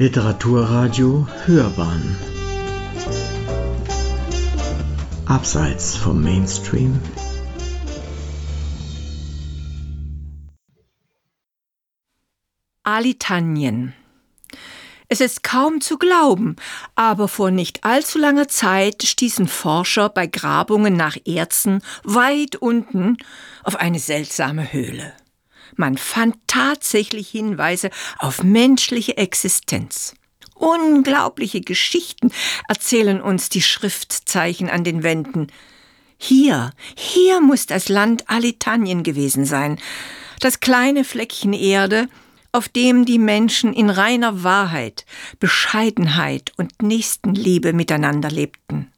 Literaturradio Hörbahn. Abseits vom Mainstream. Alitanien. Es ist kaum zu glauben, aber vor nicht allzu langer Zeit stießen Forscher bei Grabungen nach Erzen weit unten auf eine seltsame Höhle. Man fand tatsächlich Hinweise auf menschliche Existenz. Unglaubliche Geschichten erzählen uns die Schriftzeichen an den Wänden. Hier, hier muss das Land Alitanien gewesen sein. Das kleine Fleckchen Erde, auf dem die Menschen in reiner Wahrheit, Bescheidenheit und Nächstenliebe miteinander lebten.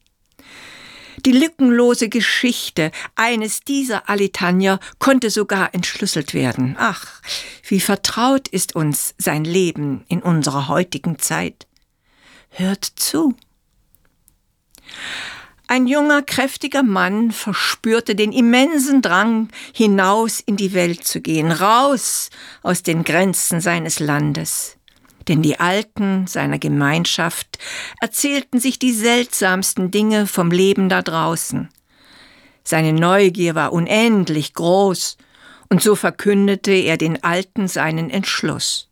Die lückenlose Geschichte eines dieser Alitanier konnte sogar entschlüsselt werden. Ach, wie vertraut ist uns sein Leben in unserer heutigen Zeit. Hört zu. Ein junger, kräftiger Mann verspürte den immensen Drang, hinaus in die Welt zu gehen, raus aus den Grenzen seines Landes. Denn die Alten seiner Gemeinschaft erzählten sich die seltsamsten Dinge vom Leben da draußen. Seine Neugier war unendlich groß, und so verkündete er den Alten seinen Entschluss.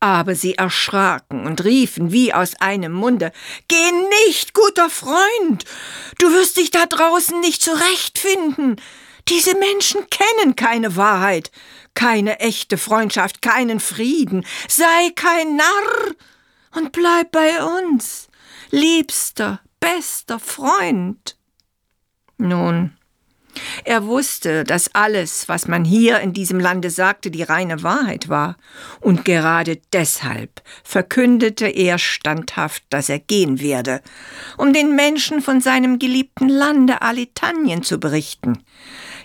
Aber sie erschraken und riefen wie aus einem Munde Geh nicht, guter Freund. Du wirst dich da draußen nicht zurechtfinden. Diese Menschen kennen keine Wahrheit, keine echte Freundschaft, keinen Frieden. Sei kein Narr und bleib bei uns, liebster, bester Freund. Nun, er wusste, dass alles, was man hier in diesem Lande sagte, die reine Wahrheit war, und gerade deshalb verkündete er standhaft, dass er gehen werde, um den Menschen von seinem geliebten Lande Alitanien zu berichten.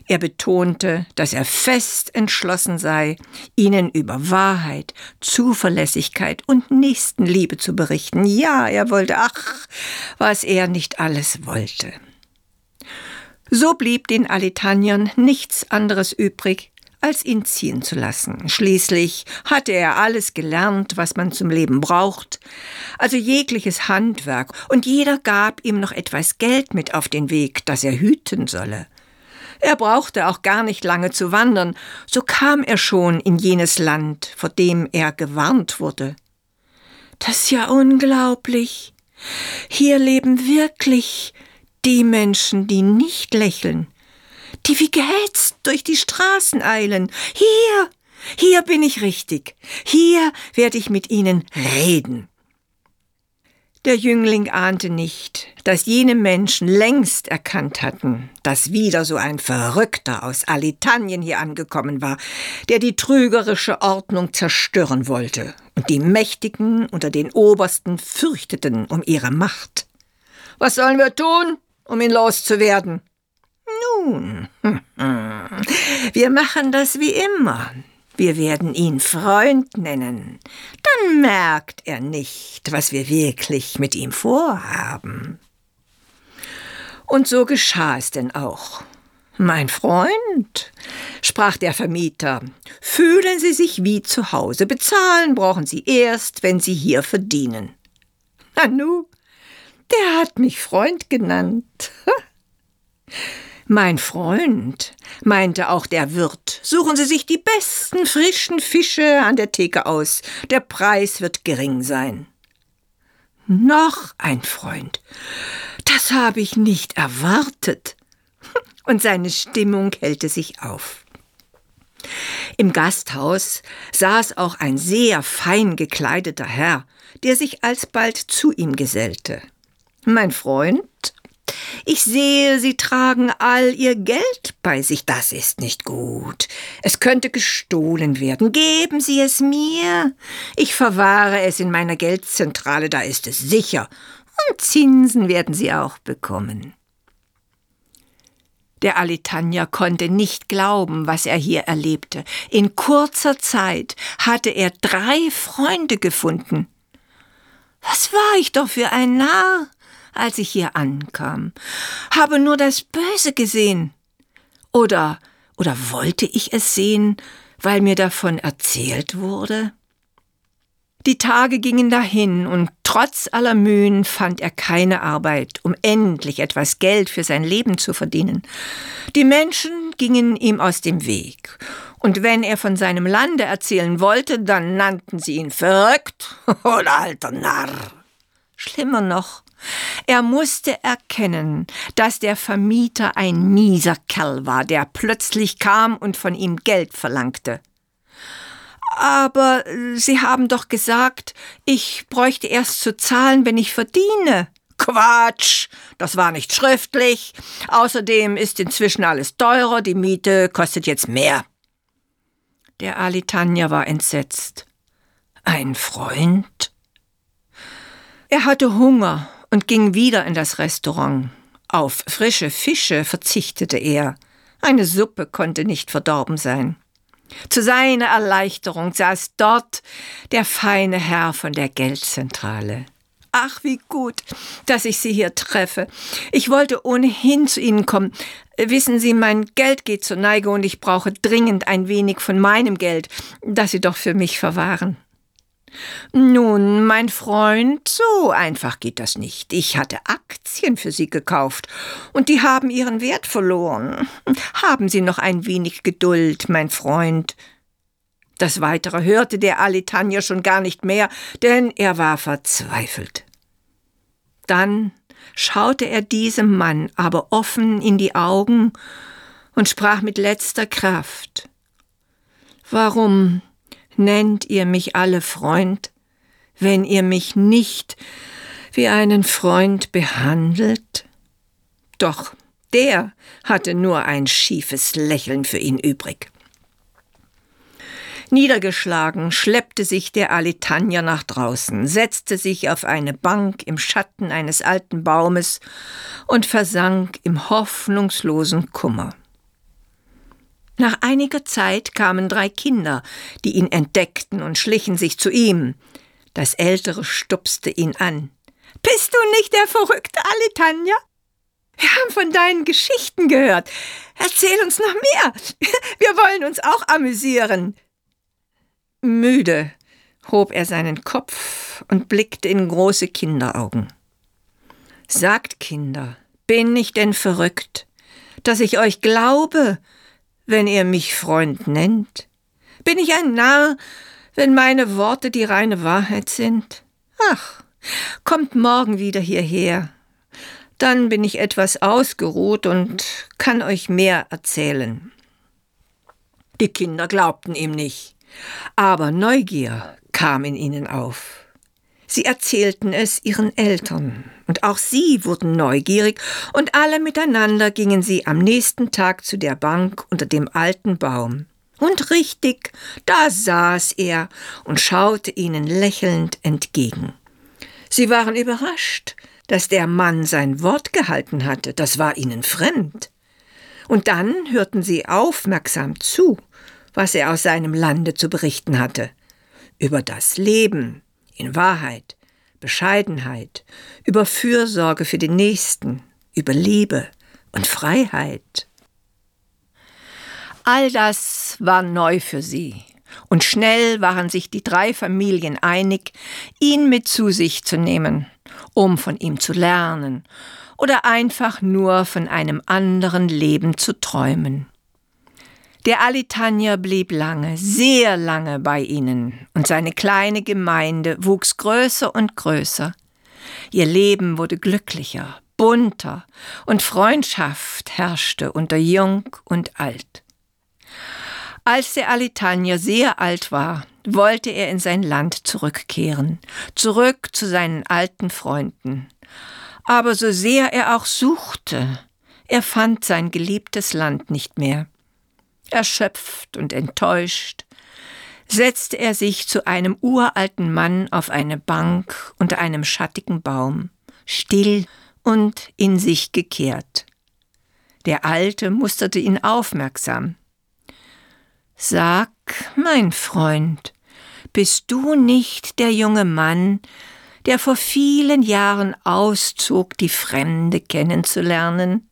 Er betonte, dass er fest entschlossen sei, ihnen über Wahrheit, Zuverlässigkeit und Nächstenliebe zu berichten. Ja, er wollte, ach, was er nicht alles wollte. So blieb den Alitaniern nichts anderes übrig, als ihn ziehen zu lassen. Schließlich hatte er alles gelernt, was man zum Leben braucht, also jegliches Handwerk, und jeder gab ihm noch etwas Geld mit auf den Weg, das er hüten solle. Er brauchte auch gar nicht lange zu wandern, so kam er schon in jenes Land, vor dem er gewarnt wurde. Das ist ja unglaublich. Hier leben wirklich die Menschen, die nicht lächeln, die wie gehetzt durch die Straßen eilen. Hier, hier bin ich richtig. Hier werde ich mit ihnen reden. Der Jüngling ahnte nicht, dass jene Menschen längst erkannt hatten, dass wieder so ein Verrückter aus Alitanien hier angekommen war, der die trügerische Ordnung zerstören wollte, und die Mächtigen unter den Obersten fürchteten um ihre Macht. Was sollen wir tun? Um ihn loszuwerden. Nun, wir machen das wie immer. Wir werden ihn Freund nennen. Dann merkt er nicht, was wir wirklich mit ihm vorhaben. Und so geschah es denn auch. Mein Freund, sprach der Vermieter, fühlen Sie sich wie zu Hause. Bezahlen brauchen Sie erst, wenn Sie hier verdienen. Nanu, der hat mich Freund genannt. Mein Freund, meinte auch der Wirt, suchen Sie sich die besten frischen Fische an der Theke aus. Der Preis wird gering sein. Noch ein Freund. Das habe ich nicht erwartet. Und seine Stimmung hellte sich auf. Im Gasthaus saß auch ein sehr fein gekleideter Herr, der sich alsbald zu ihm gesellte. Mein Freund, ich sehe, Sie tragen all Ihr Geld bei sich. Das ist nicht gut. Es könnte gestohlen werden. Geben Sie es mir. Ich verwahre es in meiner Geldzentrale, da ist es sicher. Und Zinsen werden Sie auch bekommen. Der Alitanja konnte nicht glauben, was er hier erlebte. In kurzer Zeit hatte er drei Freunde gefunden. Was war ich doch für ein Narr? Als ich hier ankam, habe nur das Böse gesehen. Oder, oder wollte ich es sehen, weil mir davon erzählt wurde? Die Tage gingen dahin und trotz aller Mühen fand er keine Arbeit, um endlich etwas Geld für sein Leben zu verdienen. Die Menschen gingen ihm aus dem Weg. Und wenn er von seinem Lande erzählen wollte, dann nannten sie ihn verrückt oder alter Narr. Schlimmer noch, er musste erkennen, dass der Vermieter ein mieser Kerl war, der plötzlich kam und von ihm Geld verlangte. Aber Sie haben doch gesagt, ich bräuchte erst zu zahlen, wenn ich verdiene. Quatsch, das war nicht schriftlich. Außerdem ist inzwischen alles teurer, die Miete kostet jetzt mehr. Der Alitanja war entsetzt. Ein Freund? Er hatte Hunger und ging wieder in das Restaurant. Auf frische Fische verzichtete er. Eine Suppe konnte nicht verdorben sein. Zu seiner Erleichterung saß dort der feine Herr von der Geldzentrale. Ach, wie gut, dass ich Sie hier treffe. Ich wollte ohnehin zu Ihnen kommen. Wissen Sie, mein Geld geht zur Neige und ich brauche dringend ein wenig von meinem Geld, das Sie doch für mich verwahren. Nun, mein Freund, so einfach geht das nicht. Ich hatte Aktien für Sie gekauft, und die haben ihren Wert verloren. Haben Sie noch ein wenig Geduld, mein Freund. Das Weitere hörte der Alitanja schon gar nicht mehr, denn er war verzweifelt. Dann schaute er diesem Mann aber offen in die Augen und sprach mit letzter Kraft Warum nennt ihr mich alle Freund, wenn ihr mich nicht wie einen Freund behandelt? Doch der hatte nur ein schiefes Lächeln für ihn übrig. Niedergeschlagen schleppte sich der Alitanja nach draußen, setzte sich auf eine Bank im Schatten eines alten Baumes und versank im hoffnungslosen Kummer. Nach einiger Zeit kamen drei Kinder, die ihn entdeckten und schlichen sich zu ihm. Das Ältere stupste ihn an. Bist du nicht der verrückte Alitanja? Wir haben von deinen Geschichten gehört. Erzähl uns noch mehr. Wir wollen uns auch amüsieren. Müde hob er seinen Kopf und blickte in große Kinderaugen. Sagt, Kinder, bin ich denn verrückt, dass ich euch glaube wenn ihr mich Freund nennt? Bin ich ein Narr, wenn meine Worte die reine Wahrheit sind? Ach, kommt morgen wieder hierher. Dann bin ich etwas ausgeruht und kann euch mehr erzählen. Die Kinder glaubten ihm nicht, aber Neugier kam in ihnen auf. Sie erzählten es ihren Eltern, und auch sie wurden neugierig, und alle miteinander gingen sie am nächsten Tag zu der Bank unter dem alten Baum. Und richtig, da saß er und schaute ihnen lächelnd entgegen. Sie waren überrascht, dass der Mann sein Wort gehalten hatte, das war ihnen fremd. Und dann hörten sie aufmerksam zu, was er aus seinem Lande zu berichten hatte, über das Leben, in Wahrheit, Bescheidenheit, über Fürsorge für den Nächsten, über Liebe und Freiheit. All das war neu für sie, und schnell waren sich die drei Familien einig, ihn mit zu sich zu nehmen, um von ihm zu lernen oder einfach nur von einem anderen Leben zu träumen. Der Alitanja blieb lange, sehr lange bei ihnen, und seine kleine Gemeinde wuchs größer und größer. Ihr Leben wurde glücklicher, bunter, und Freundschaft herrschte unter Jung und Alt. Als der Alitanja sehr alt war, wollte er in sein Land zurückkehren, zurück zu seinen alten Freunden. Aber so sehr er auch suchte, er fand sein geliebtes Land nicht mehr. Erschöpft und enttäuscht setzte er sich zu einem uralten Mann auf eine Bank unter einem schattigen Baum, still und in sich gekehrt. Der Alte musterte ihn aufmerksam. Sag, mein Freund, bist du nicht der junge Mann, der vor vielen Jahren auszog, die Fremde kennenzulernen?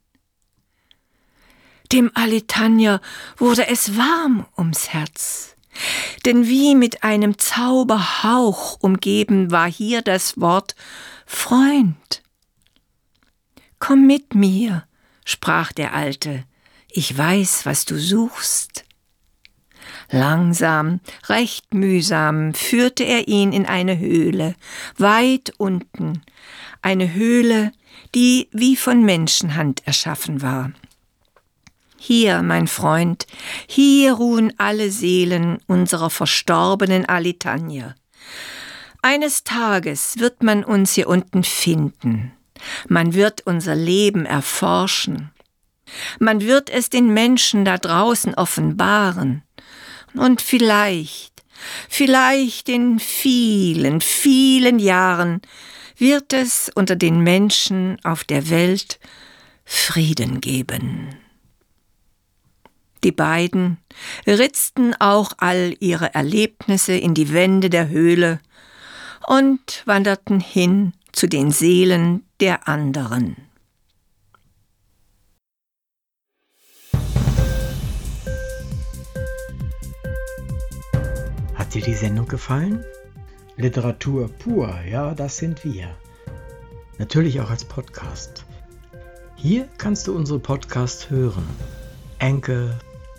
Dem Alitanja wurde es warm ums Herz. Denn wie mit einem Zauberhauch umgeben war hier das Wort Freund. Komm mit mir, sprach der Alte, ich weiß, was du suchst. Langsam, recht mühsam führte er ihn in eine Höhle, weit unten, eine Höhle, die wie von Menschenhand erschaffen war. Hier, mein Freund, hier ruhen alle Seelen unserer verstorbenen Alitanier. Eines Tages wird man uns hier unten finden. Man wird unser Leben erforschen. Man wird es den Menschen da draußen offenbaren. Und vielleicht, vielleicht in vielen, vielen Jahren wird es unter den Menschen auf der Welt Frieden geben. Die beiden ritzten auch all ihre Erlebnisse in die Wände der Höhle und wanderten hin zu den Seelen der anderen. Hat dir die Sendung gefallen? Literatur pur, ja, das sind wir. Natürlich auch als Podcast. Hier kannst du unsere Podcasts hören. Anchor,